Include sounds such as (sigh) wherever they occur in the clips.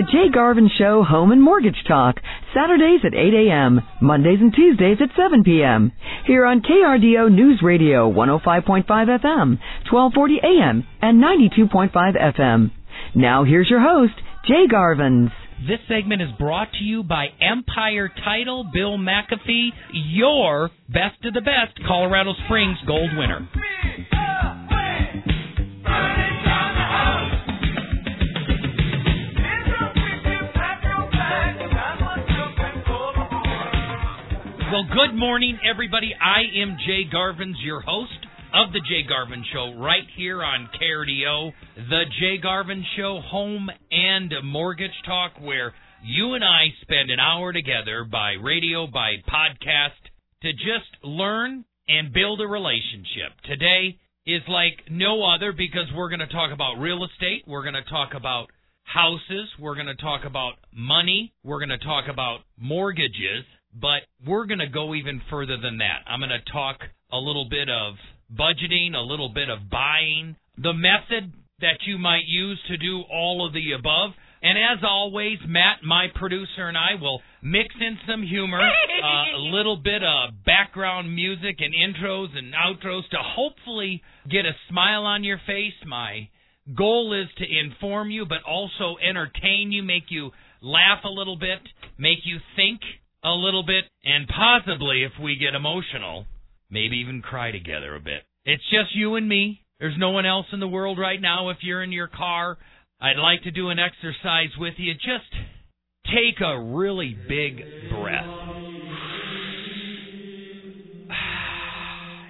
The Jay Garvin Show Home and Mortgage Talk, Saturdays at 8 a.m., Mondays and Tuesdays at 7 p.m. Here on KRDO News Radio 105.5 FM, 1240 AM, and 92.5 FM. Now here's your host, Jay Garvins. This segment is brought to you by Empire Title, Bill McAfee, your best of the best Colorado Springs gold winner. Well, good morning, everybody. I am Jay Garvins, your host of the Jay Garvin Show, right here on KRDO, the Jay Garvin Show, home and mortgage talk, where you and I spend an hour together by radio, by podcast, to just learn and build a relationship. Today is like no other because we're going to talk about real estate. We're going to talk about houses. We're going to talk about money. We're going to talk about mortgages. But we're going to go even further than that. I'm going to talk a little bit of budgeting, a little bit of buying, the method that you might use to do all of the above. And as always, Matt, my producer, and I will mix in some humor, (laughs) uh, a little bit of background music and intros and outros to hopefully get a smile on your face. My goal is to inform you, but also entertain you, make you laugh a little bit, make you think a little bit, and possibly, if we get emotional, maybe even cry together a bit. It's just you and me. There's no one else in the world right now. If you're in your car, I'd like to do an exercise with you. Just take a really big breath. (sighs)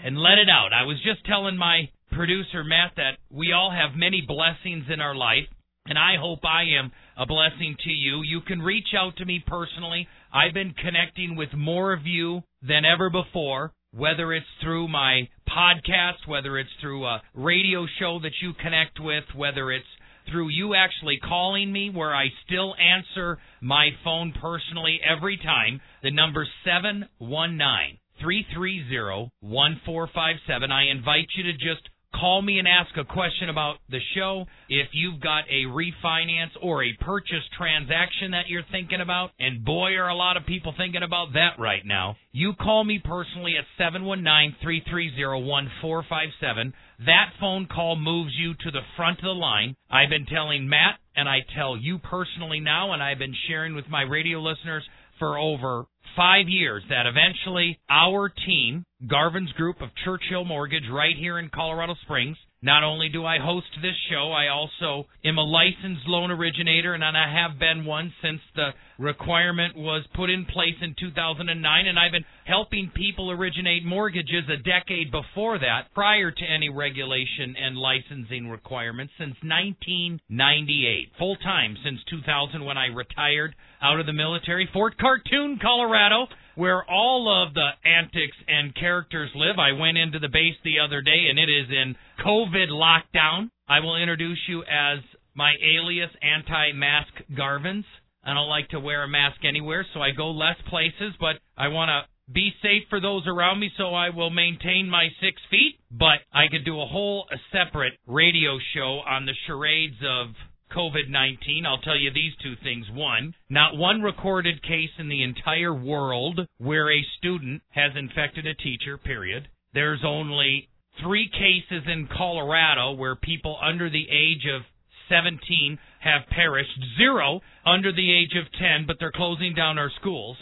And let it out. I was just telling my producer, Matt, that we all have many blessings in our life, and I hope I am a blessing to you. You can reach out to me personally. I've been connecting with more of you than ever before, whether it's through my podcast, whether it's through a radio show that you connect with, whether it's through you actually calling me where I still answer my phone personally every time. The number 719 330 1457. I invite you to just Call me and ask a question about the show. If you've got a refinance or a purchase transaction that you're thinking about, and boy, are a lot of people thinking about that right now, you call me personally at 719 330 1457. That phone call moves you to the front of the line. I've been telling Matt, and I tell you personally now, and I've been sharing with my radio listeners for over five years that eventually our team, Garvin's Group of Churchill Mortgage, right here in Colorado Springs, not only do I host this show, I also am a licensed loan originator, and I have been one since the requirement was put in place in 2009. And I've been helping people originate mortgages a decade before that, prior to any regulation and licensing requirements, since 1998. Full time since 2000 when I retired out of the military. Fort Cartoon, Colorado where all of the antics and characters live. I went into the base the other day and it is in COVID lockdown. I will introduce you as my alias anti mask Garvins. I don't like to wear a mask anywhere, so I go less places, but I want to be safe for those around me, so I will maintain my six feet. But I could do a whole a separate radio show on the charades of COVID 19, I'll tell you these two things. One, not one recorded case in the entire world where a student has infected a teacher, period. There's only three cases in Colorado where people under the age of 17 have perished, zero under the age of 10, but they're closing down our schools.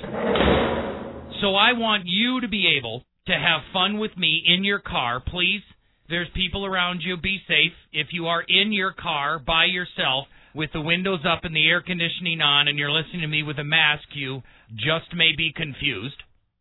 So I want you to be able to have fun with me in your car. Please there's people around you. Be safe. If you are in your car by yourself with the windows up and the air conditioning on and you're listening to me with a mask, you just may be confused.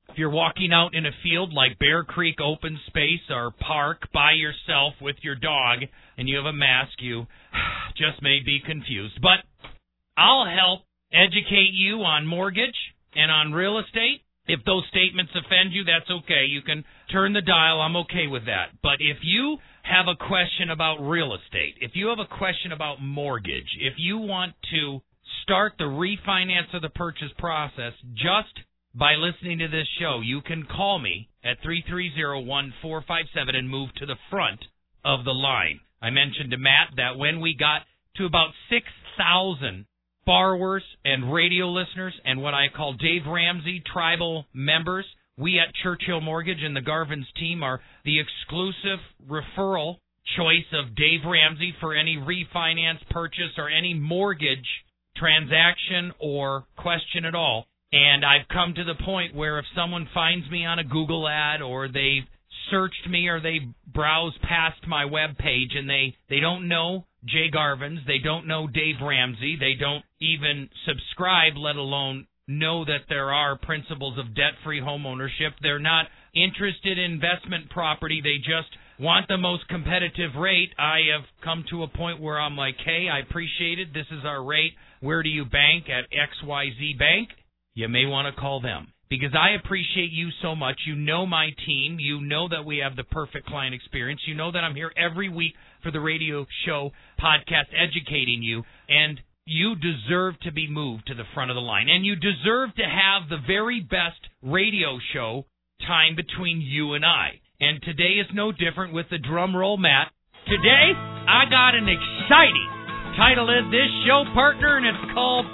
If you're walking out in a field like Bear Creek Open Space or Park by yourself with your dog and you have a mask, you (sighs) just may be confused. But I'll help educate you on mortgage and on real estate if those statements offend you, that's okay. You can turn the dial. I'm okay with that. But if you have a question about real estate, if you have a question about mortgage, if you want to start the refinance of the purchase process just by listening to this show, you can call me at 330-1457 and move to the front of the line. I mentioned to Matt that when we got to about 6,000 borrowers and radio listeners and what I call Dave Ramsey tribal members. We at Churchill Mortgage and the Garvin's team are the exclusive referral choice of Dave Ramsey for any refinance purchase or any mortgage transaction or question at all. And I've come to the point where if someone finds me on a Google ad or they've searched me or they browse past my web page and they they don't know Jay Garvin's, they don't know Dave Ramsey, they don't even subscribe, let alone know that there are principles of debt-free home ownership. They're not interested in investment property. They just want the most competitive rate. I have come to a point where I'm like, hey, I appreciate it. This is our rate. Where do you bank? At XYZ Bank? You may want to call them because I appreciate you so much. You know my team. You know that we have the perfect client experience. You know that I'm here every week for the radio show podcast educating you. And you deserve to be moved to the front of the line. And you deserve to have the very best radio show time between you and I. And today is no different with the drum roll, Matt. Today, I got an exciting title is this show partner, and it's called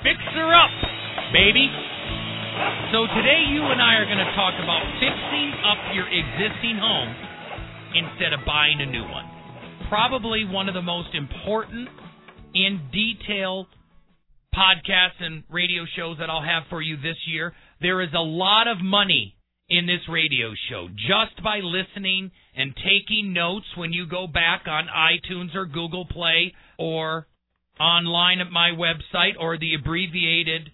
Fixer Up, baby. So today, you and I are going to talk about fixing up your existing home instead of buying a new one. Probably one of the most important in detail podcasts and radio shows that I'll have for you this year. There is a lot of money in this radio show just by listening and taking notes when you go back on iTunes or Google Play or online at my website or the abbreviated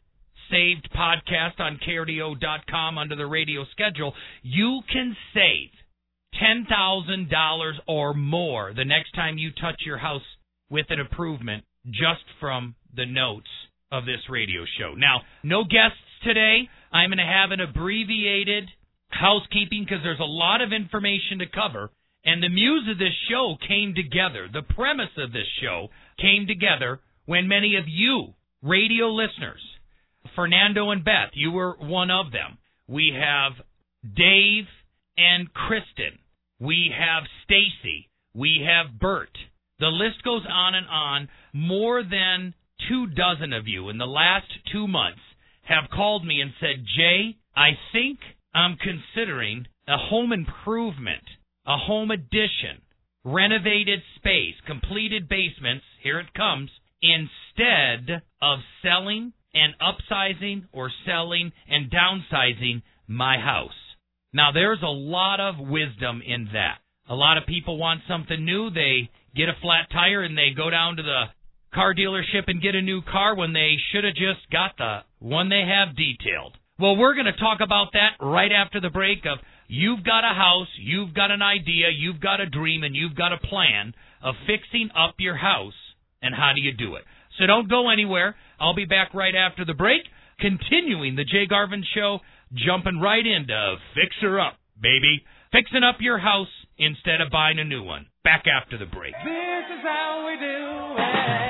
saved podcast on KRDO.com under the radio schedule, you can save $10,000 or more the next time you touch your house with an improvement just from the notes of this radio show. Now, no guests today. I'm going to have an abbreviated housekeeping because there's a lot of information to cover. And the muse of this show came together. The premise of this show came together when many of you, radio listeners, Fernando and Beth, you were one of them. We have Dave and Kristen. We have Stacy. We have Bert. The list goes on and on. More than two dozen of you in the last two months have called me and said, Jay, I think I'm considering a home improvement, a home addition, renovated space, completed basements, here it comes, instead of selling and upsizing or selling and downsizing my house. Now, there's a lot of wisdom in that. A lot of people want something new. They get a flat tire and they go down to the car dealership and get a new car when they should have just got the one they have detailed. Well, we're going to talk about that right after the break of you've got a house, you've got an idea, you've got a dream, and you've got a plan of fixing up your house, and how do you do it? So don't go anywhere. I'll be back right after the break, continuing the Jay Garvin Show, jumping right into Fixer Up, baby. Fixing up your house instead of buying a new one. Back after the break. This is how we do it.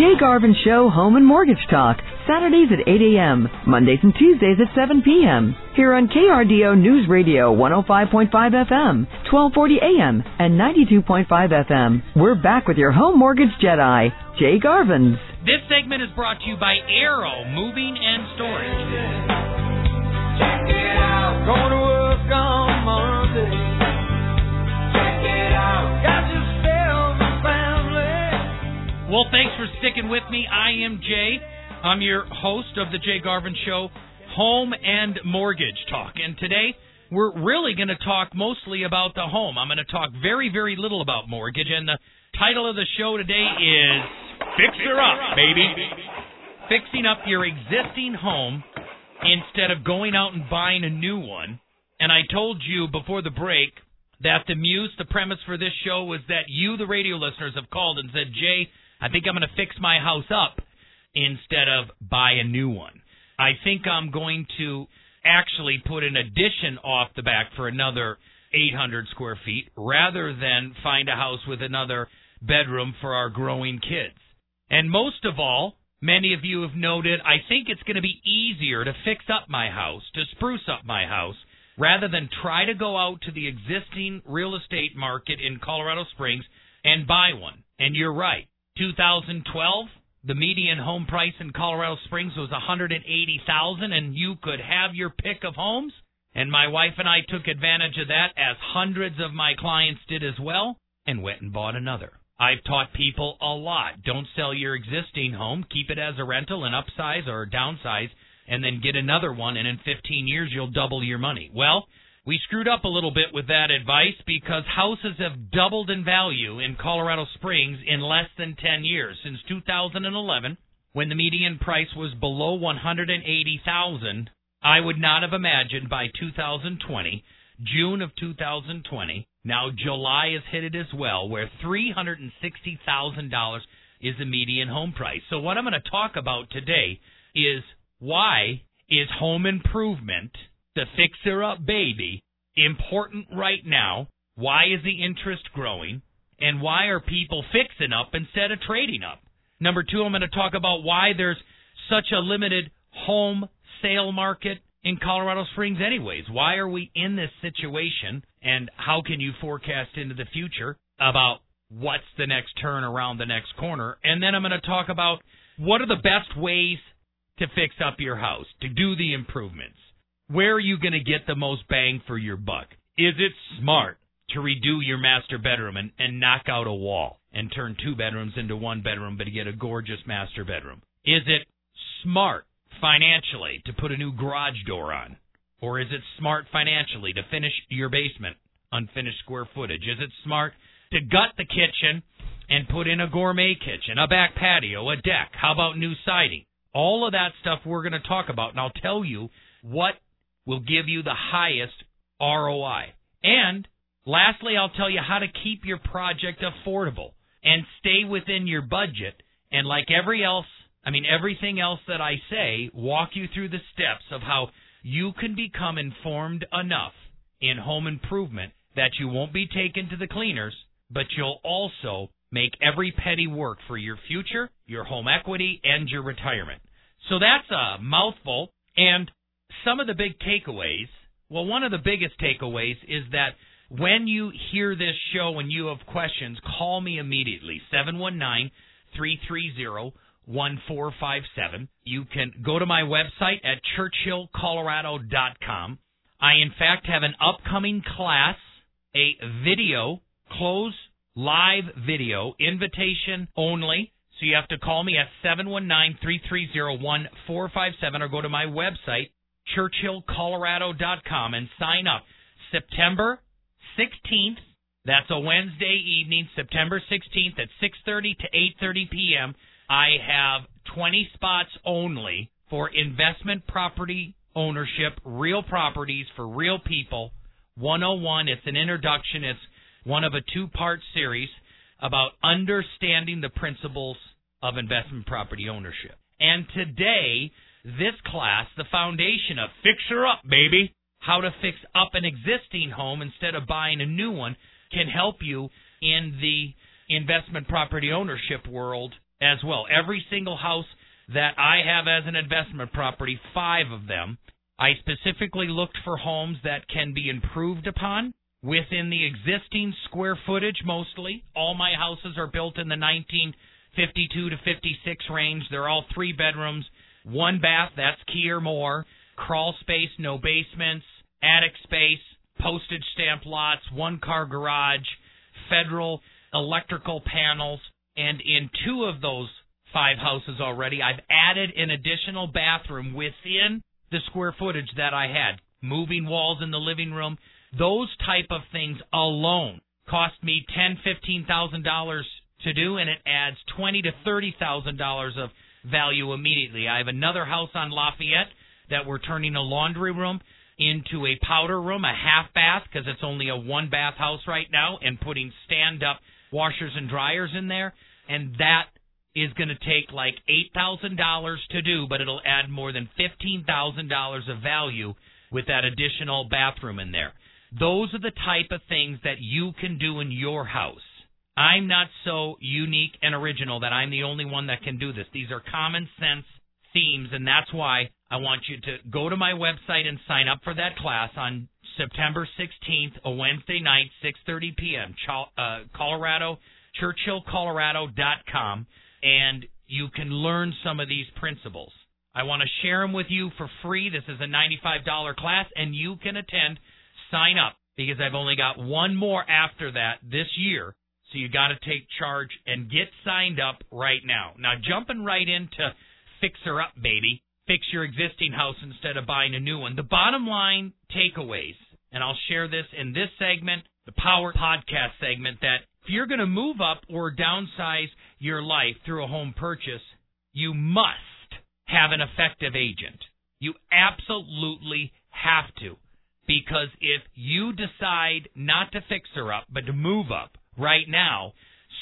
Jay Garvin Show Home and Mortgage Talk, Saturdays at 8 a.m., Mondays and Tuesdays at 7 p.m. Here on KRDO News Radio 105.5 FM, 1240 a.m., and 92.5 FM. We're back with your home mortgage Jedi, Jay Garvin's. This segment is brought to you by Arrow Moving and Storage. Well, thanks for sticking with me. I am Jay. I'm your host of the Jay Garvin Show, Home and Mortgage Talk. And today, we're really going to talk mostly about the home. I'm going to talk very, very little about mortgage. And the title of the show today is Fixer Up, baby. Fixing up your existing home instead of going out and buying a new one. And I told you before the break that the muse, the premise for this show was that you, the radio listeners, have called and said, Jay, I think I'm going to fix my house up instead of buy a new one. I think I'm going to actually put an addition off the back for another 800 square feet rather than find a house with another bedroom for our growing kids. And most of all, many of you have noted, I think it's going to be easier to fix up my house, to spruce up my house, rather than try to go out to the existing real estate market in Colorado Springs and buy one. And you're right. 2012, the median home price in Colorado Springs was 180,000 and you could have your pick of homes. And my wife and I took advantage of that as hundreds of my clients did as well and went and bought another. I've taught people a lot. Don't sell your existing home. Keep it as a rental and upsize or downsize and then get another one and in 15 years you'll double your money. Well, we screwed up a little bit with that advice because houses have doubled in value in Colorado Springs in less than 10 years since 2011 when the median price was below 180,000. I would not have imagined by 2020, June of 2020, now July is hit it as well where $360,000 is the median home price. So what I'm going to talk about today is why is home improvement the fixer up baby important right now? Why is the interest growing? And why are people fixing up instead of trading up? Number two, I'm going to talk about why there's such a limited home sale market in Colorado Springs, anyways. Why are we in this situation? And how can you forecast into the future about what's the next turn around the next corner? And then I'm going to talk about what are the best ways to fix up your house, to do the improvements where are you going to get the most bang for your buck? Is it smart to redo your master bedroom and, and knock out a wall and turn two bedrooms into one bedroom but to get a gorgeous master bedroom? Is it smart financially to put a new garage door on? Or is it smart financially to finish your basement, unfinished square footage? Is it smart to gut the kitchen and put in a gourmet kitchen, a back patio, a deck? How about new siding? All of that stuff we're going to talk about, and I'll tell you what will give you the highest ROI. And lastly, I'll tell you how to keep your project affordable and stay within your budget. And like every else, I mean everything else that I say, walk you through the steps of how you can become informed enough in home improvement that you won't be taken to the cleaners, but you'll also make every penny work for your future, your home equity, and your retirement. So that's a mouthful. And some of the big takeaways. Well, one of the biggest takeaways is that when you hear this show and you have questions, call me immediately 719 330 1457. You can go to my website at churchillcolorado.com. I, in fact, have an upcoming class, a video, close live video, invitation only. So you have to call me at 719 330 1457 or go to my website, churchillcolorado.com and sign up. September 16th, that's a Wednesday evening, September 16th at 6:30 to 8:30 p.m. I have 20 spots only for investment property ownership, real properties for real people. 101, it's an introduction. It's one of a two-part series about understanding the principles of investment property ownership. And today this class, the foundation of Fixer Up, baby, how to fix up an existing home instead of buying a new one, can help you in the investment property ownership world as well. Every single house that I have as an investment property, five of them, I specifically looked for homes that can be improved upon within the existing square footage mostly. All my houses are built in the 1952 to 56 range. They're all three bedrooms one bath, that's key or more. Crawl space, no basements. Attic space, postage stamp lots, one car garage, federal electrical panels. And in two of those five houses already, I've added an additional bathroom within the square footage that I had. Moving walls in the living room. Those type of things alone cost me ten, fifteen thousand dollars to do, and it adds twenty to thirty thousand dollars of value immediately. I have another house on Lafayette that we're turning a laundry room into a powder room, a half bath, because it's only a one bath house right now, and putting stand up washers and dryers in there. And that is going to take like $8,000 to do, but it'll add more than $15,000 of value with that additional bathroom in there. Those are the type of things that you can do in your house. I'm not so unique and original that I'm the only one that can do this. These are common sense themes, and that's why I want you to go to my website and sign up for that class on September 16th, a Wednesday night, 6:30 p.m. Uh, Colorado, ChurchillColorado.com, and you can learn some of these principles. I want to share them with you for free. This is a $95 class, and you can attend. Sign up because I've only got one more after that this year. So you got to take charge and get signed up right now. Now, jumping right into Fixer Up, baby. Fix your existing house instead of buying a new one. The bottom line takeaways, and I'll share this in this segment, the Power Podcast segment, that if you're going to move up or downsize your life through a home purchase, you must have an effective agent. You absolutely have to. Because if you decide not to fix her up, but to move up right now,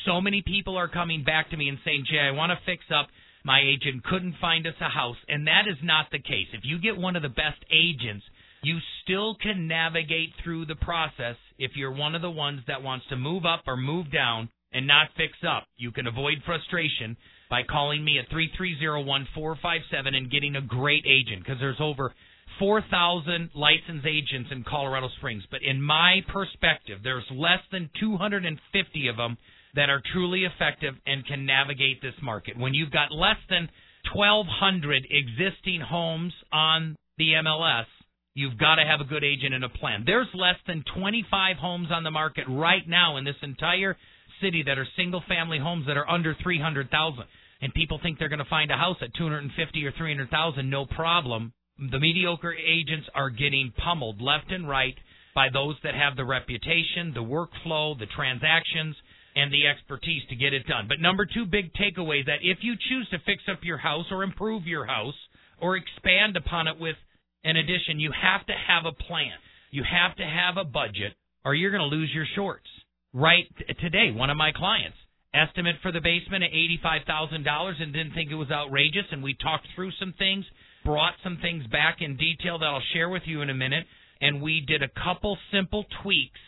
so many people are coming back to me and saying, Jay, I want to fix up. My agent couldn't find us a house. And that is not the case. If you get one of the best agents, you still can navigate through the process if you're one of the ones that wants to move up or move down and not fix up. You can avoid frustration by calling me at 3301457 and getting a great agent because there's over 4,000 licensed agents in Colorado Springs. But in my perspective, there's less than 250 of them that are truly effective and can navigate this market. When you've got less than 1,200 existing homes on the MLS, you've got to have a good agent and a plan. There's less than 25 homes on the market right now in this entire city that are single family homes that are under 300,000 and people think they're going to find a house at 250 or 300,000 no problem the mediocre agents are getting pummeled left and right by those that have the reputation the workflow the transactions and the expertise to get it done but number 2 big takeaway that if you choose to fix up your house or improve your house or expand upon it with an addition you have to have a plan you have to have a budget or you're going to lose your shorts right today. One of my clients estimate for the basement at eighty-five thousand dollars and didn't think it was outrageous. And we talked through some things, brought some things back in detail that I'll share with you in a minute. And we did a couple simple tweaks,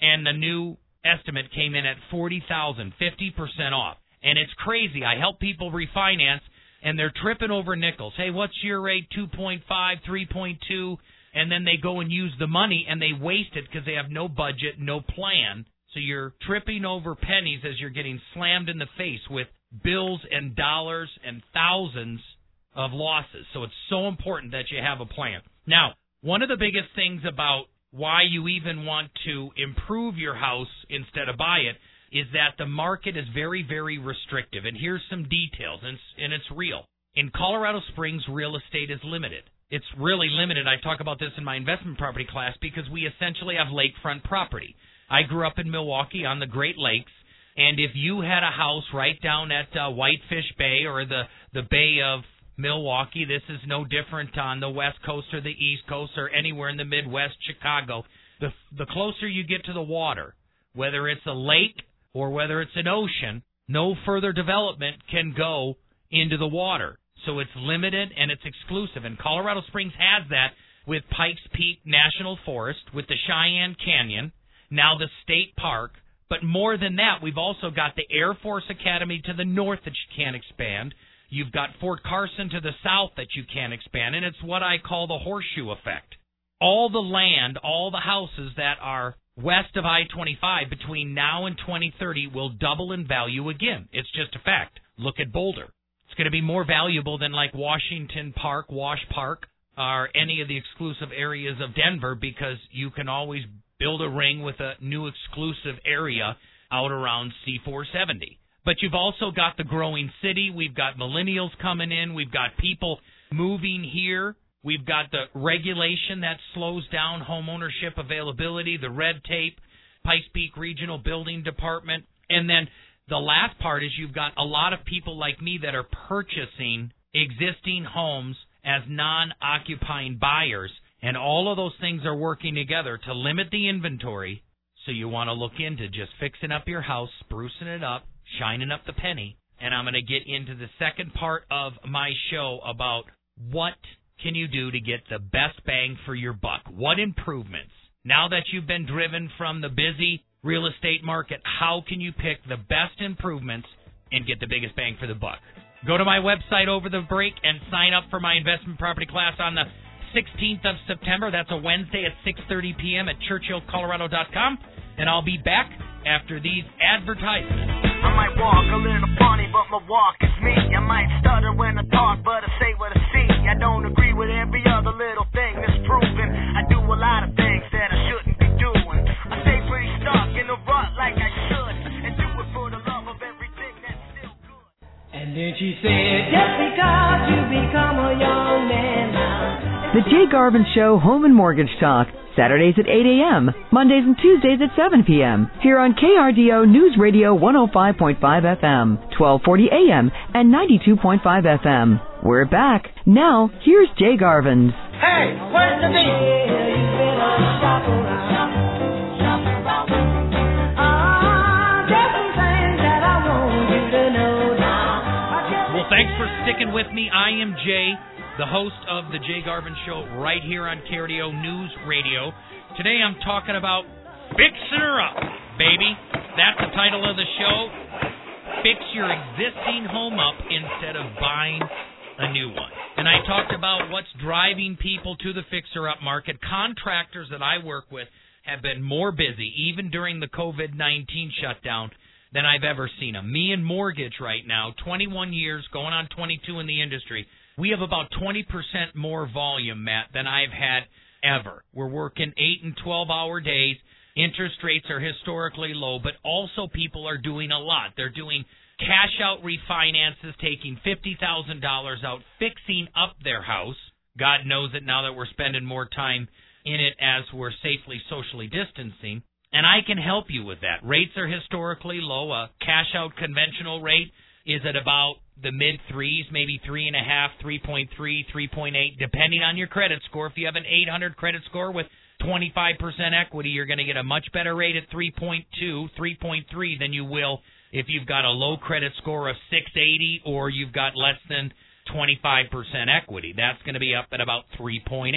and the new estimate came in at forty thousand, fifty percent off. And it's crazy. I help people refinance, and they're tripping over nickels. Hey, what's your rate? Two point five, three point two, and then they go and use the money and they waste it because they have no budget, no plan so you're tripping over pennies as you're getting slammed in the face with bills and dollars and thousands of losses. So it's so important that you have a plan. Now, one of the biggest things about why you even want to improve your house instead of buy it is that the market is very, very restrictive. And here's some details, and, and it's real. In Colorado Springs, real estate is limited. It's really limited. I talk about this in my investment property class because we essentially have lakefront property. I grew up in Milwaukee on the Great Lakes, and if you had a house right down at uh, Whitefish Bay or the the Bay of Milwaukee, this is no different on the West Coast or the East Coast or anywhere in the Midwest, Chicago. The the closer you get to the water, whether it's a lake or whether it's an ocean, no further development can go into the water. So it's limited and it's exclusive. And Colorado Springs has that with Pikes Peak National Forest, with the Cheyenne Canyon, now the state park. But more than that, we've also got the Air Force Academy to the north that you can't expand. You've got Fort Carson to the south that you can't expand, and it's what I call the horseshoe effect. All the land, all the houses that are west of I 25 between now and 2030 will double in value again. It's just a fact. Look at Boulder. It's going to be more valuable than like Washington Park, Wash Park, or any of the exclusive areas of Denver because you can always build a ring with a new exclusive area out around C470. But you've also got the growing city. We've got millennials coming in. We've got people moving here. We've got the regulation that slows down home ownership availability, the red tape, Pikes Peak Regional Building Department. And then the last part is you've got a lot of people like me that are purchasing existing homes as non occupying buyers and all of those things are working together to limit the inventory. So you want to look into just fixing up your house, sprucing it up, shining up the penny. And I'm going to get into the second part of my show about what can you do to get the best bang for your buck? What improvements? Now that you've been driven from the busy real estate market, how can you pick the best improvements and get the biggest bang for the buck? Go to my website over the break and sign up for my investment property class on the 16th of September. That's a Wednesday at 6:30 p.m. at churchillcolorado.com, and I'll be back after these advertisements. I might walk a little funny, but my walk is me. I might stutter when I talk, but I say what I see. I don't agree with every other little thing that's proven. I do a lot of things that I shouldn't be doing. I stay pretty stuck in a rut like I should, and do it for the love of everything that's still good. And then she said, Just because you become a young man now. The Jay Garvin Show Home and Mortgage Talk. Saturdays at 8 a.m., Mondays and Tuesdays at 7 p.m. Here on KRDO News Radio 105.5 FM, 1240 a.m., and 92.5 FM. We're back. Now, here's Jay Garvin's. Hey, where's the beat? Well, thanks for sticking with me. I am Jay, the host of the Jay Garvin Show right here on KRDO News Radio. Today I'm talking about fixing her up, baby. That's the title of the show. Fix your existing home up instead of buying a new one. And I talked about what's driving people to the fixer up market. Contractors that I work with have been more busy, even during the COVID 19 shutdown, than I've ever seen them. Me and Mortgage right now, 21 years, going on 22 in the industry, we have about 20% more volume, Matt, than I've had ever. We're working 8 and 12 hour days. Interest rates are historically low, but also people are doing a lot. They're doing cash out refinances, taking $50,000 out, fixing up their house. God knows it now that we're spending more time in it as we're safely socially distancing. And I can help you with that. Rates are historically low. A cash out conventional rate is at about the mid threes, maybe three and a half, three point three, three point eight, depending on your credit score. If you have an 800 credit score with 25% equity, you're going to get a much better rate at 3.2, 3.3 than you will if you've got a low credit score of 680 or you've got less than 25% equity. That's going to be up at about 3.8.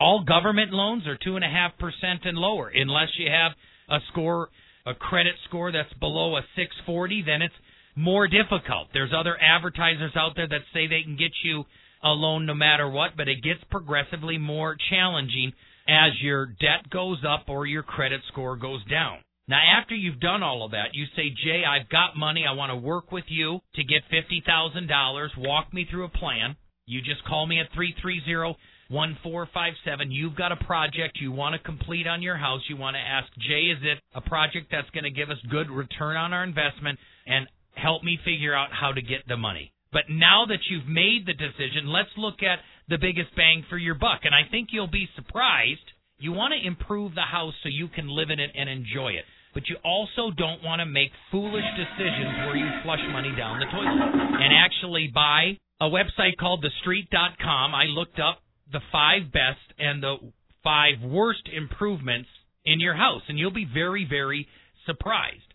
All government loans are 2.5% and lower. Unless you have a score, a credit score that's below a 640, then it's more difficult. There's other advertisers out there that say they can get you a loan no matter what, but it gets progressively more challenging as your debt goes up or your credit score goes down. Now, after you've done all of that, you say, Jay, I've got money. I want to work with you to get $50,000. Walk me through a plan. You just call me at 330 1457. You've got a project you want to complete on your house. You want to ask, Jay, is it a project that's going to give us good return on our investment and help me figure out how to get the money? But now that you've made the decision, let's look at the biggest bang for your buck. And I think you'll be surprised. You want to improve the house so you can live in it and enjoy it. But you also don't want to make foolish decisions where you flush money down the toilet. And actually, buy a website called thestreet.com. I looked up the five best and the five worst improvements in your house, and you'll be very, very surprised.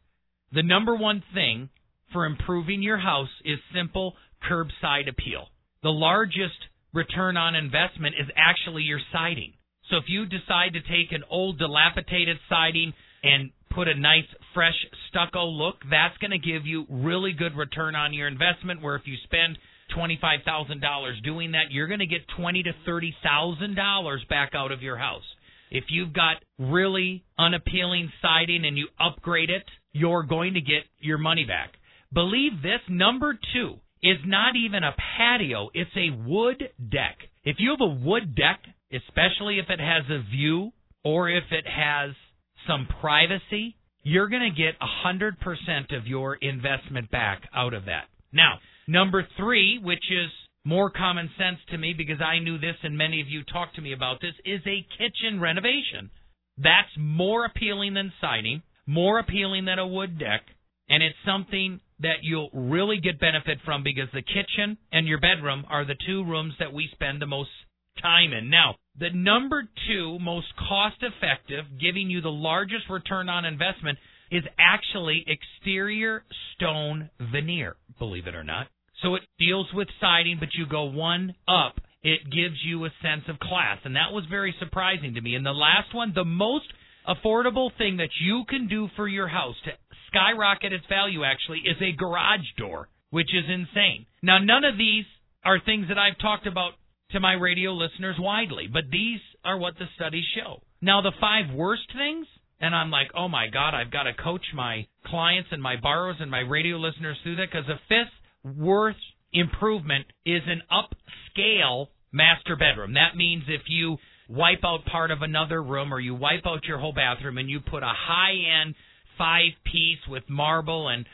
The number one thing for improving your house is simple curbside appeal. The largest return on investment is actually your siding. So if you decide to take an old dilapidated siding and put a nice fresh stucco look, that's going to give you really good return on your investment where if you spend $25,000 doing that, you're going to get twenty to $30,000 back out of your house. If you've got really unappealing siding and you upgrade it, you're going to get your money back. Believe this, number 2 is not even a patio, it's a wood deck. If you have a wood deck, especially if it has a view or if it has some privacy, you're going to get 100% of your investment back out of that. Now, number three, which is more common sense to me because I knew this and many of you talked to me about this, is a kitchen renovation. That's more appealing than siding, more appealing than a wood deck, and it's something that you'll really get benefit from because the kitchen and your bedroom are the two rooms that we spend the most time in. Now, the number two most cost effective, giving you the largest return on investment, is actually exterior stone veneer, believe it or not. So it deals with siding, but you go one up it gives you a sense of class. And that was very surprising to me. And the last one, the most affordable thing that you can do for your house to skyrocket its value actually is a garage door, which is insane. Now, none of these are things that I've talked about to my radio listeners widely, but these are what the studies show. Now, the five worst things, and I'm like, oh my God, I've got to coach my clients and my borrowers and my radio listeners through that because the fifth worst improvement is an upscale master bedroom. That means if you wipe out part of another room or you wipe out your whole bathroom and you put a high end five piece with marble and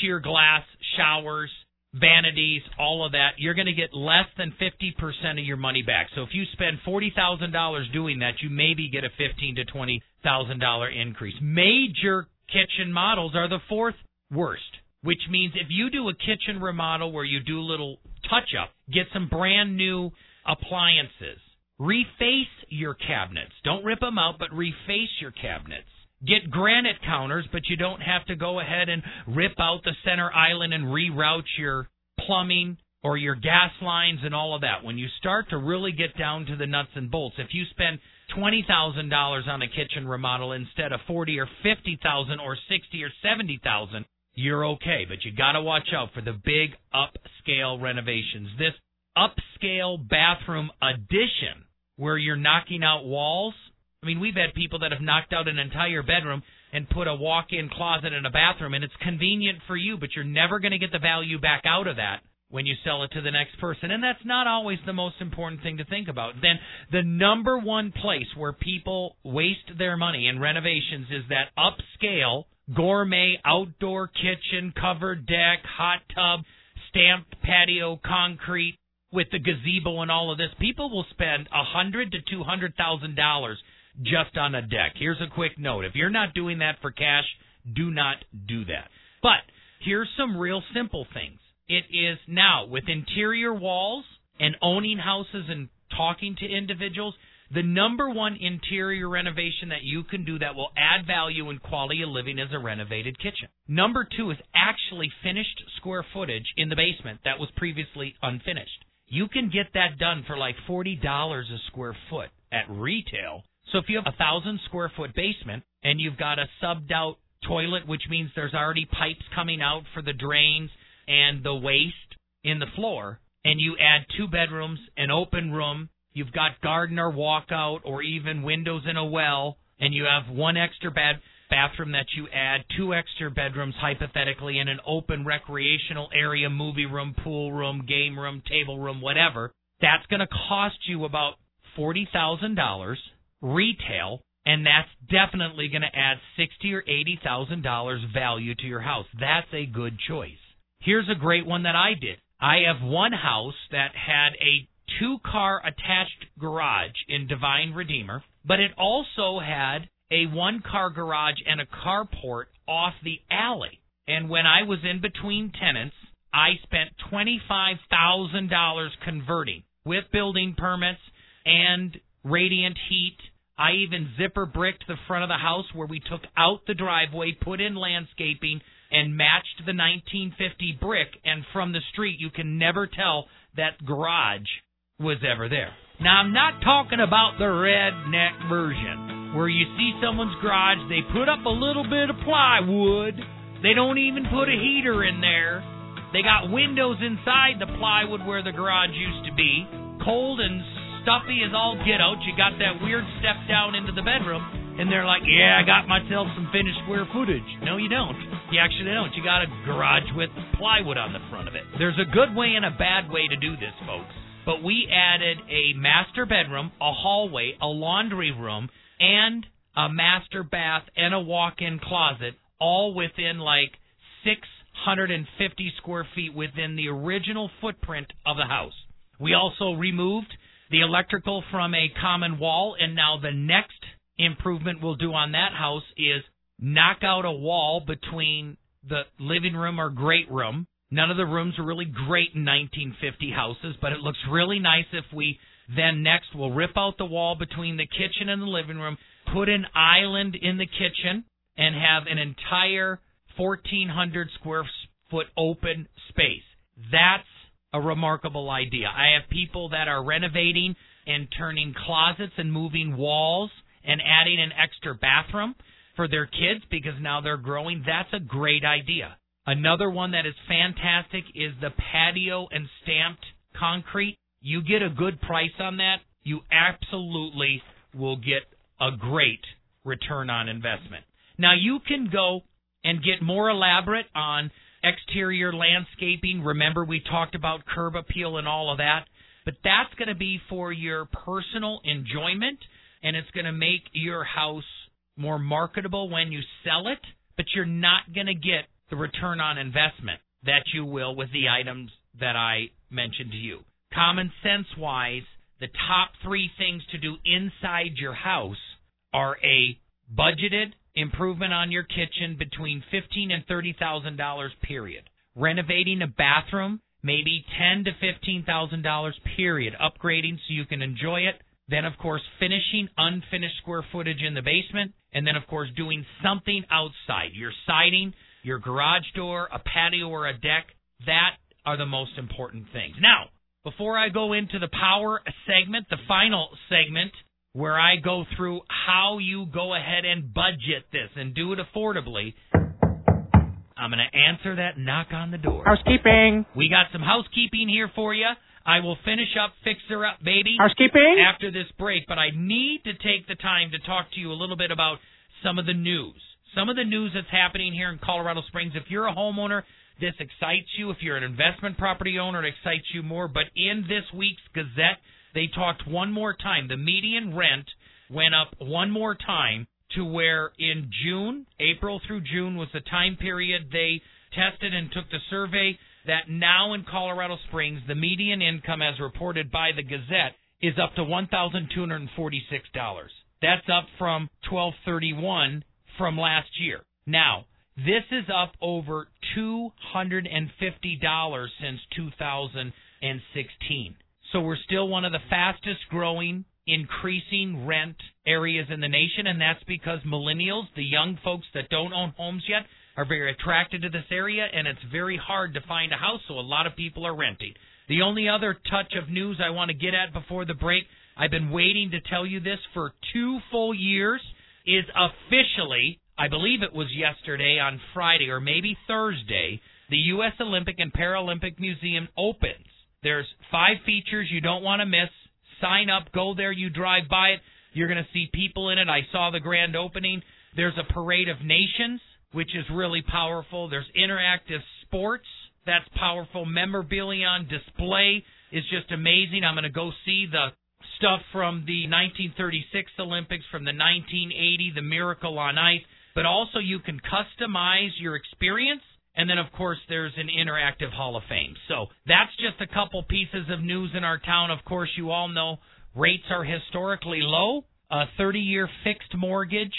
sheer glass showers, vanities, all of that, you're going to get less than 50% of your money back. So if you spend $40,000 doing that, you maybe get a fifteen to $20,000 increase. Major kitchen models are the fourth worst, which means if you do a kitchen remodel where you do a little touch up, get some brand new appliances, reface your cabinets. Don't rip them out, but reface your cabinets. Get granite counters, but you don't have to go ahead and rip out the center island and reroute your plumbing or your gas lines and all of that. When you start to really get down to the nuts and bolts, if you spend twenty thousand dollars on a kitchen remodel instead of forty or fifty thousand or sixty or seventy thousand, you're okay. But you got to watch out for the big upscale renovations. This upscale bathroom addition, where you're knocking out walls. I mean, we've had people that have knocked out an entire bedroom and put a walk-in closet in a bathroom, and it's convenient for you, but you're never going to get the value back out of that when you sell it to the next person. And that's not always the most important thing to think about. Then the number one place where people waste their money in renovations is that upscale gourmet outdoor kitchen, covered deck, hot tub, stamped patio, concrete with the gazebo and all of this. People will spend a hundred to two hundred thousand dollars just on a deck. Here's a quick note. If you're not doing that for cash, do not do that. But here's some real simple things. It is now with interior walls and owning houses and talking to individuals, the number one interior renovation that you can do that will add value and quality of living is a renovated kitchen. Number two is actually finished square footage in the basement that was previously unfinished. You can get that done for like $40 a square foot at retail. So if you have a thousand square foot basement and you've got a subbed out toilet, which means there's already pipes coming out for the drains and the waste in the floor, and you add two bedrooms, an open room, you've got garden or walkout or even windows in a well, and you have one extra bed bathroom that you add, two extra bedrooms hypothetically in an open recreational area, movie room, pool room, game room, table room, whatever. That's going to cost you about $40,000 retail and that's definitely going to add sixty or eighty thousand dollars value to your house. That's a good choice. Here's a great one that I did. I have one house that had a two car attached garage in Divine Redeemer, but it also had a one car garage and a carport off the alley. And when I was in between tenants, I spent $25,000 converting with building permits and radiant heat. I even zipper bricked the front of the house where we took out the driveway, put in landscaping, and matched the 1950 brick. And from the street, you can never tell that garage was ever there. Now, I'm not talking about the redneck version where you see someone's garage, they put up a little bit of plywood, they don't even put a heater in there. They got windows inside the plywood where the garage used to be, cold and stuffy as all get out. You got that weird step down into the bedroom, and they're like, "Yeah, I got myself some finished square footage." No, you don't. You actually don't. You got a garage with plywood on the front of it. There's a good way and a bad way to do this, folks. But we added a master bedroom, a hallway, a laundry room, and a master bath and a walk-in closet, all within like 650 square feet within the original footprint of the house. We also removed the electrical from a common wall, and now the next improvement we'll do on that house is knock out a wall between the living room or great room. None of the rooms are really great in 1950 houses, but it looks really nice if we then next we'll rip out the wall between the kitchen and the living room, put an island in the kitchen, and have an entire 1,400 square foot open space. That's a remarkable idea. I have people that are renovating and turning closets and moving walls and adding an extra bathroom for their kids because now they're growing. That's a great idea. Another one that is fantastic is the patio and stamped concrete. You get a good price on that. You absolutely will get a great return on investment. Now you can go and get more elaborate on exterior landscaping. Remember we talked about curb appeal and all of that. But that's going to be for your personal enjoyment and it's going to make your house more marketable when you sell it, but you're not going to get the return on investment that you will with the items that I mentioned to you. Common sense wise, the top three things to do inside your house are a budgeted improvement on your kitchen between fifteen and thirty thousand dollars period. Renovating a bathroom, maybe ten to fifteen thousand dollars period. Upgrading so you can enjoy it. Then of course finishing unfinished square footage in the basement, and then of course doing something outside. Your siding, your garage door, a patio or a deck. That are the most important things. Now, before I go into the power segment, the final segment, where I go through how you go ahead and budget this and do it affordably, I'm going to answer that knock on the door. Housekeeping. We got some housekeeping here for you. I will finish up Fixer Up Baby Housekeeping. after this break, but I need to take the time to talk to you a little bit about some of the news. Some of the news that's happening here in Colorado Springs. If you're a homeowner, this excites you. If you're an investment property owner, it excites you more. But in this week's Gazette, they talked one more time. The median rent went up one more time to where in June, April through June was the time period they tested and took the survey that now in Colorado Springs, the median income as reported by the Gazette is up to $1,246. That's up from 1231 from last year. Now, this is up over $250 since 2016. So we're still one of the fastest growing increasing rent areas in the nation and that's because millennials, the young folks that don't own homes yet, are very attracted to this area and it's very hard to find a house so a lot of people are renting. The only other touch of news I want to get at before the break, I've been waiting to tell you this for 2 full years is officially, I believe it was yesterday on Friday or maybe Thursday, the US Olympic and Paralympic Museum opens. There's five features you don't want to miss. Sign up, go there, you drive by it. You're going to see people in it. I saw the grand opening. There's a parade of nations, which is really powerful. There's interactive sports. That's powerful. Memorabilia on display is just amazing. I'm going to go see the stuff from the 1936 Olympics, from the 1980, the Miracle on Ice. But also, you can customize your experience and then, of course, there's an interactive Hall of Fame. So that's just a couple pieces of news in our town. Of course, you all know rates are historically low. A 30 year fixed mortgage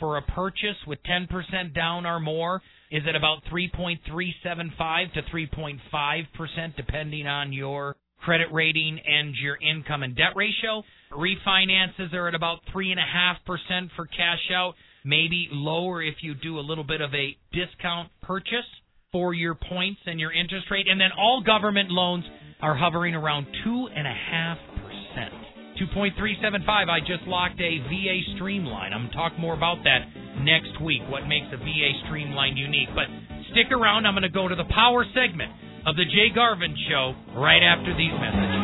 for a purchase with 10% down or more is at about 3.375 to 3.5%, depending on your credit rating and your income and debt ratio. Refinances are at about 3.5% for cash out maybe lower if you do a little bit of a discount purchase for your points and your interest rate. And then all government loans are hovering around 2.5%. 2.375. I just locked a VA Streamline. I'm going to talk more about that next week, what makes a VA Streamline unique. But stick around. I'm going to go to the power segment of the Jay Garvin Show right after these messages.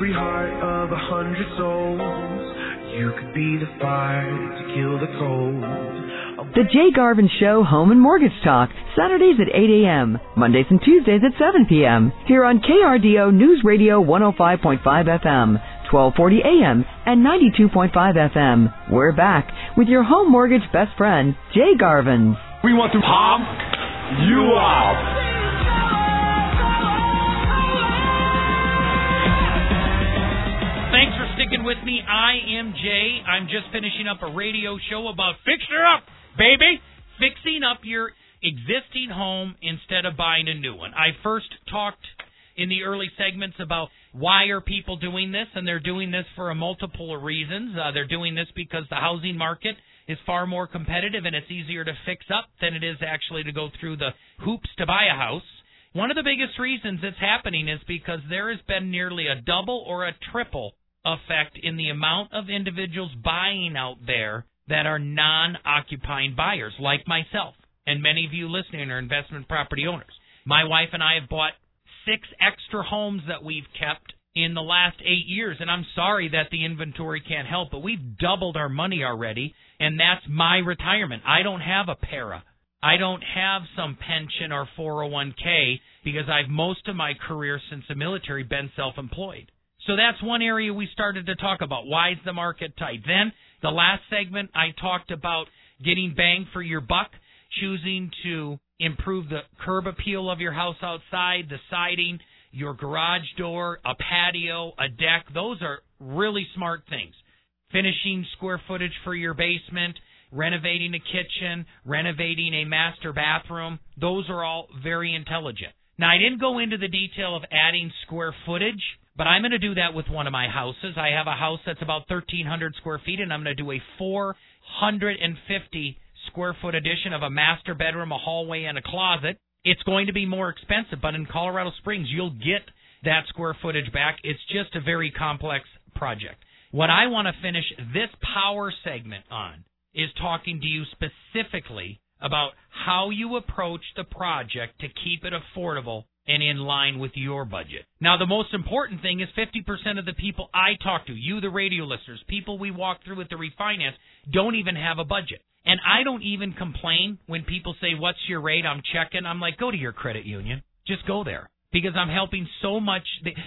Every heart of a hundred souls. You could be the fire to kill the cold. The Jay Garvin Show Home and Mortgage Talk, Saturdays at 8 a.m., Mondays and Tuesdays at 7 p.m. Here on KRDO News Radio 105.5 FM, 1240 a.m., and 92.5 FM. We're back with your home mortgage best friend, Jay Garvin. We want to pump you up. With me. I am Jay. I'm just finishing up a radio show about fixing up, baby. Fixing up your existing home instead of buying a new one. I first talked in the early segments about why are people doing this, and they're doing this for a multiple of reasons. Uh, they're doing this because the housing market is far more competitive and it's easier to fix up than it is actually to go through the hoops to buy a house. One of the biggest reasons it's happening is because there has been nearly a double or a triple effect in the amount of individuals buying out there that are non occupying buyers, like myself. And many of you listening are investment property owners. My wife and I have bought six extra homes that we've kept in the last eight years. And I'm sorry that the inventory can't help, but we've doubled our money already, and that's my retirement. I don't have a para. I don't have some pension or 401k because I've most of my career since the military been self-employed. So that's one area we started to talk about. Why is the market tight? Then the last segment I talked about getting bang for your buck, choosing to improve the curb appeal of your house outside, the siding, your garage door, a patio, a deck. Those are really smart things. Finishing square footage for your basement, renovating a kitchen, renovating a master bathroom. Those are all very intelligent. Now, I didn't go into the detail of adding square footage, but I'm going to do that with one of my houses. I have a house that's about 1,300 square feet, and I'm going to do a 450 square foot addition of a master bedroom, a hallway, and a closet. It's going to be more expensive, but in Colorado Springs, you'll get that square footage back. It's just a very complex project. What I want to finish this power segment on is talking to you specifically about how you approach the project to keep it affordable and in line with your budget. Now, the most important thing is 50% of the people I talk to, you, the radio listeners, people we walk through with the refinance, don't even have a budget. And I don't even complain when people say, What's your rate? I'm checking. I'm like, Go to your credit union. Just go there. Because I'm helping so much.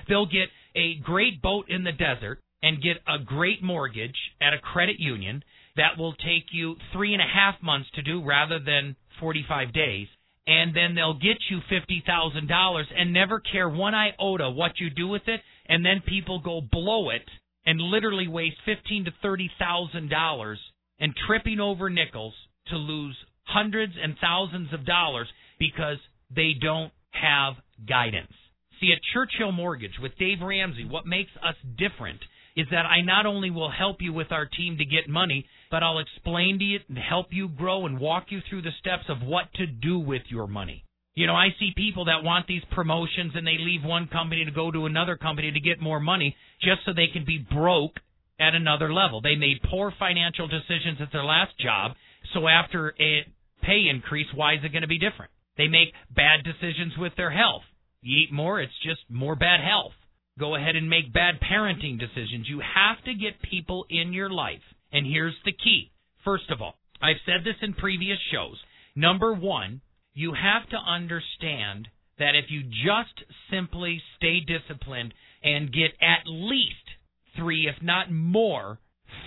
They'll get a great boat in the desert and get a great mortgage at a credit union that will take you three and a half months to do rather than 45 days. And then they'll get you $50,000 and never care one iota what you do with it. And then people go blow it and literally waste fifteen to $30,000 and tripping over nickels to lose hundreds and thousands of dollars because they don't have guidance. See, at Churchill Mortgage with Dave Ramsey, what makes us different is that I not only will help you with our team to get money, but I'll explain to you and help you grow and walk you through the steps of what to do with your money. You know, I see people that want these promotions and they leave one company to go to another company to get more money just so they can be broke at another level. They made poor financial decisions at their last job, so after a pay increase, why is it going to be different? They make bad decisions with their health. You eat more, it's just more bad health. Go ahead and make bad parenting decisions. You have to get people in your life. And here's the key. First of all, I've said this in previous shows. Number one, you have to understand that if you just simply stay disciplined and get at least three, if not more,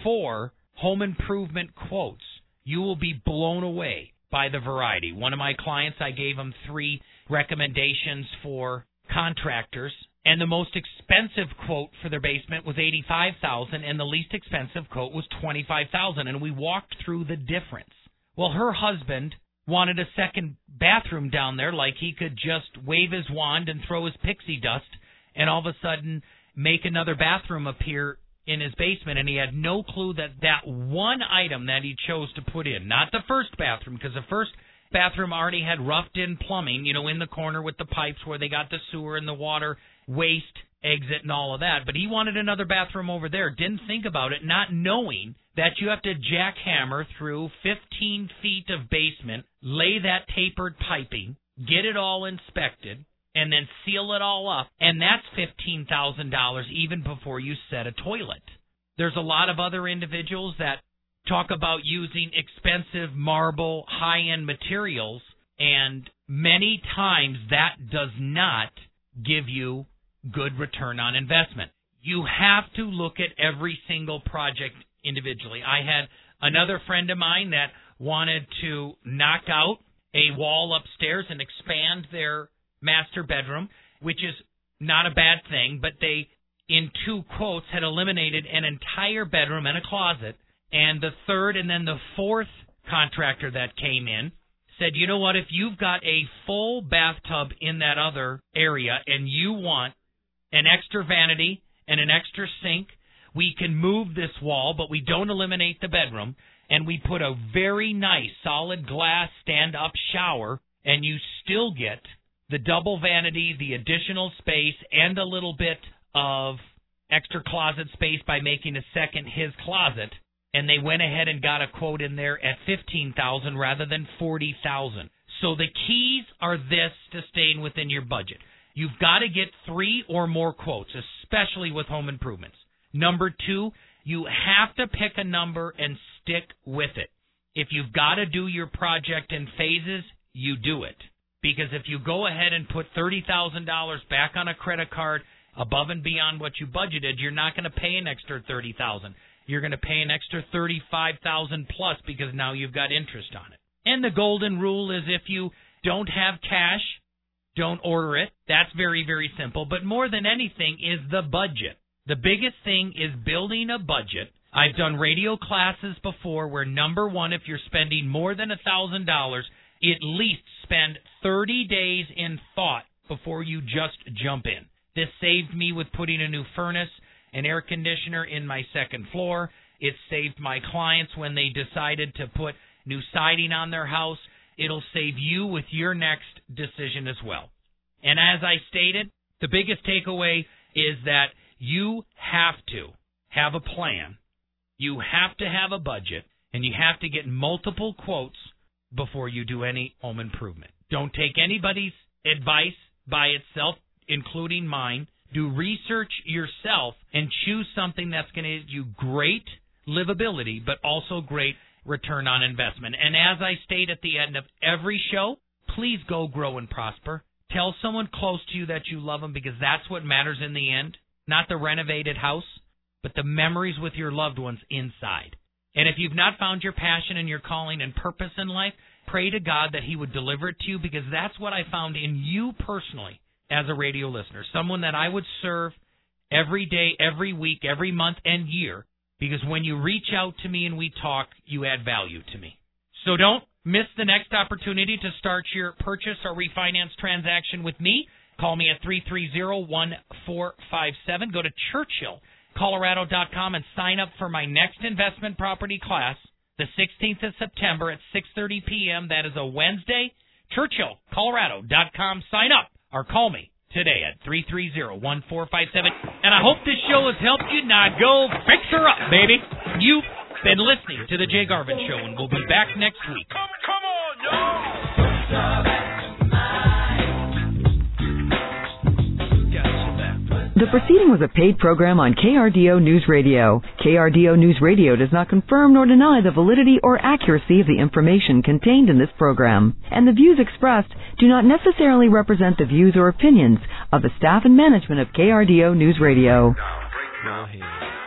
four home improvement quotes, you will be blown away by the variety. One of my clients, I gave him three recommendations for contractors, and the most expensive quote for their basement was eighty-five thousand, and the least expensive quote was twenty-five thousand. And we walked through the difference. Well, her husband wanted a second bathroom down there, like he could just wave his wand and throw his pixie dust, and all of a sudden make another bathroom appear in his basement and he had no clue that that one item that he chose to put in, not the first bathroom because the first bathroom already had roughed in plumbing, you know, in the corner with the pipes where they got the sewer and the water waste exit and all of that. But he wanted another bathroom over there. Didn't think about it, not knowing that you have to jackhammer through 15 feet of basement, lay that tapered piping, get it all inspected, and then seal it all up, and that's $15,000 even before you set a toilet. There's a lot of other individuals that talk about using expensive marble, high end materials, and many times that does not give you good return on investment. You have to look at every single project individually. I had another friend of mine that wanted to knock out a wall upstairs and expand their master bedroom, which is not a bad thing, but they, in two quotes, had eliminated an entire bedroom and a closet. And the third and then the fourth contractor that came in said, you know what, if you've got a full bathtub in that other area and you want an extra vanity and an extra sink, we can move this wall, but we don't eliminate the bedroom, and we put a very nice solid glass stand up shower, and you still get the double vanity, the additional space, and a little bit of extra closet space by making a second his closet and they went ahead and got a quote in there at 15,000 rather than 40,000. So the keys are this to staying within your budget. You've got to get 3 or more quotes, especially with home improvements. Number 2, you have to pick a number and stick with it. If you've got to do your project in phases, you do it. Because if you go ahead and put $30,000 back on a credit card above and beyond what you budgeted, you're not going to pay an extra 30,000 you're going to pay an extra 35,000 plus because now you've got interest on it. And the golden rule is if you don't have cash, don't order it. That's very very simple, but more than anything is the budget. The biggest thing is building a budget. I've done radio classes before where number 1 if you're spending more than a $1000, at least spend 30 days in thought before you just jump in. This saved me with putting a new furnace and air conditioner in my second floor. It saved my clients when they decided to put new siding on their house. It'll save you with your next decision as well. And as I stated, the biggest takeaway is that you have to have a plan. You have to have a budget and you have to get multiple quotes before you do any home improvement. Don't take anybody's advice by itself, including mine. Do research yourself and choose something that's going to give you great livability, but also great return on investment. And as I state at the end of every show, please go grow and prosper. Tell someone close to you that you love them because that's what matters in the end. Not the renovated house, but the memories with your loved ones inside. And if you've not found your passion and your calling and purpose in life, pray to God that He would deliver it to you because that's what I found in you personally as a radio listener, someone that I would serve every day, every week, every month, and year, because when you reach out to me and we talk, you add value to me. So don't miss the next opportunity to start your purchase or refinance transaction with me. Call me at 330-1457. Go to churchillcolorado.com and sign up for my next investment property class, the 16th of September at 6:30 p.m. That is a Wednesday. churchillcolorado.com. Sign up or call me today at 330-1457. And I hope this show has helped you. Now go fix her up, baby. You've been listening to the Jay Garvin Show, and we'll be back next week. Come, come on, y'all. The proceeding was a paid program on KRDO News Radio. KRDO News Radio does not confirm nor deny the validity or accuracy of the information contained in this program, and the views expressed do not necessarily represent the views or opinions of the staff and management of KRDO News Radio. Now.